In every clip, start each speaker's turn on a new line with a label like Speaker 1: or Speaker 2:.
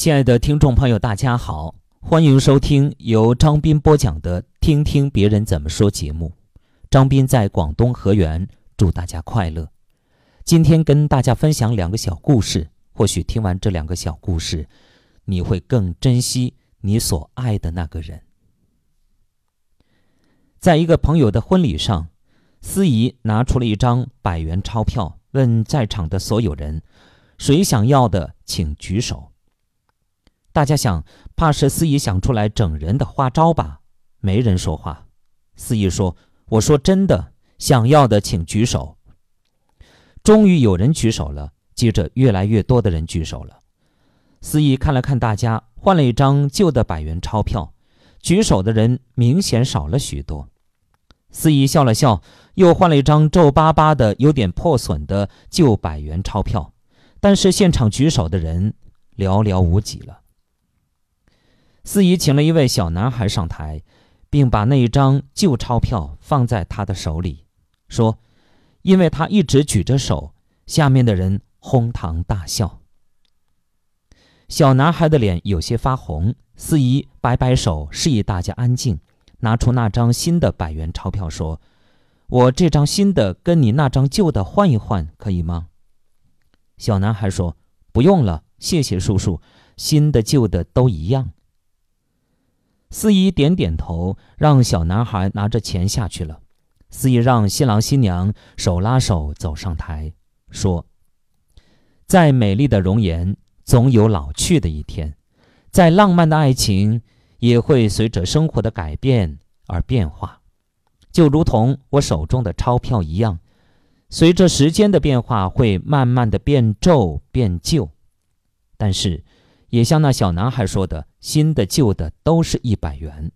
Speaker 1: 亲爱的听众朋友，大家好，欢迎收听由张斌播讲的《听听别人怎么说》节目。张斌在广东河源，祝大家快乐。今天跟大家分享两个小故事，或许听完这两个小故事，你会更珍惜你所爱的那个人。在一个朋友的婚礼上，司仪拿出了一张百元钞票，问在场的所有人：“谁想要的，请举手。”大家想，怕是司仪想出来整人的花招吧？没人说话。司仪说：“我说真的，想要的请举手。”终于有人举手了，接着越来越多的人举手了。司仪看了看大家，换了一张旧的百元钞票，举手的人明显少了许多。司仪笑了笑，又换了一张皱巴巴的、有点破损的旧百元钞票，但是现场举手的人寥寥无几了。司仪请了一位小男孩上台，并把那一张旧钞票放在他的手里，说：“因为他一直举着手，下面的人哄堂大笑。”小男孩的脸有些发红，司仪摆摆手，示意大家安静，拿出那张新的百元钞票，说：“我这张新的跟你那张旧的换一换，可以吗？”小男孩说：“不用了，谢谢叔叔，新的旧的都一样。”司仪点点头，让小男孩拿着钱下去了。司仪让新郎新娘手拉手走上台，说：“再美丽的容颜，总有老去的一天；再浪漫的爱情，也会随着生活的改变而变化。就如同我手中的钞票一样，随着时间的变化，会慢慢的变皱变旧。但是。”也像那小男孩说的：“新的、旧的都是一百元，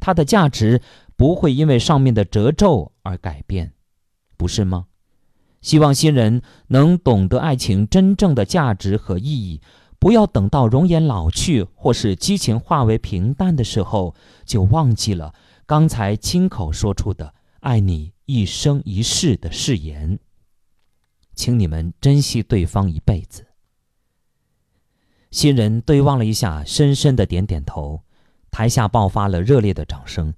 Speaker 1: 它的价值不会因为上面的褶皱而改变，不是吗？”希望新人能懂得爱情真正的价值和意义，不要等到容颜老去或是激情化为平淡的时候，就忘记了刚才亲口说出的“爱你一生一世”的誓言。请你们珍惜对方一辈子。新人对望了一下，深深的点点头。台下爆发了热烈的掌声。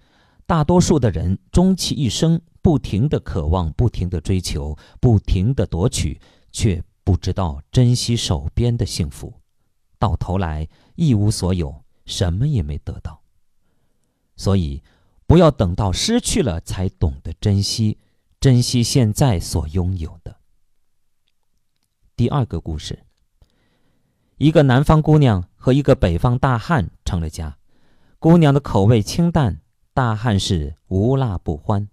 Speaker 1: 大多数的人终其一生，不停的渴望，不停的追求，不停的夺取，却不知道珍惜手边的幸福，到头来一无所有，什么也没得到。所以，不要等到失去了才懂得珍惜，珍惜现在所拥有的。第二个故事。一个南方姑娘和一个北方大汉成了家。姑娘的口味清淡，大汉是无辣不欢。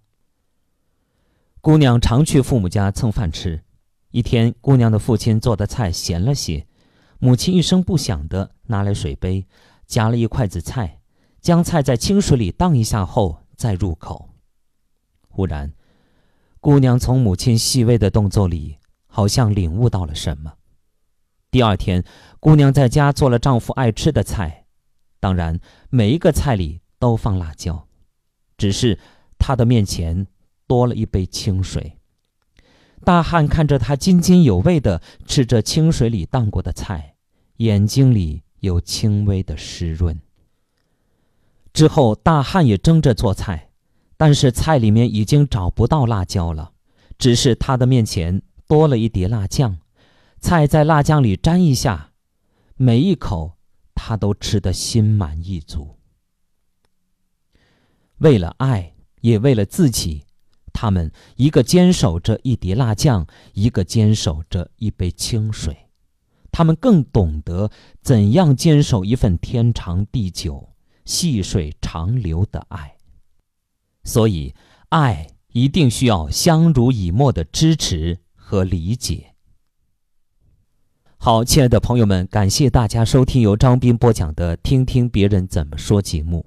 Speaker 1: 姑娘常去父母家蹭饭吃。一天，姑娘的父亲做的菜咸了些，母亲一声不响地拿来水杯，夹了一筷子菜，将菜在清水里荡一下后再入口。忽然，姑娘从母亲细微的动作里，好像领悟到了什么。第二天，姑娘在家做了丈夫爱吃的菜，当然每一个菜里都放辣椒，只是她的面前多了一杯清水。大汉看着她津津有味地吃着清水里荡过的菜，眼睛里有轻微的湿润。之后，大汉也争着做菜，但是菜里面已经找不到辣椒了，只是他的面前多了一碟辣酱。菜在辣酱里沾一下，每一口他都吃得心满意足。为了爱，也为了自己，他们一个坚守着一碟辣酱，一个坚守着一杯清水。他们更懂得怎样坚守一份天长地久、细水长流的爱。所以，爱一定需要相濡以沫的支持和理解。好，亲爱的朋友们，感谢大家收听由张斌播讲的《听听别人怎么说》节目。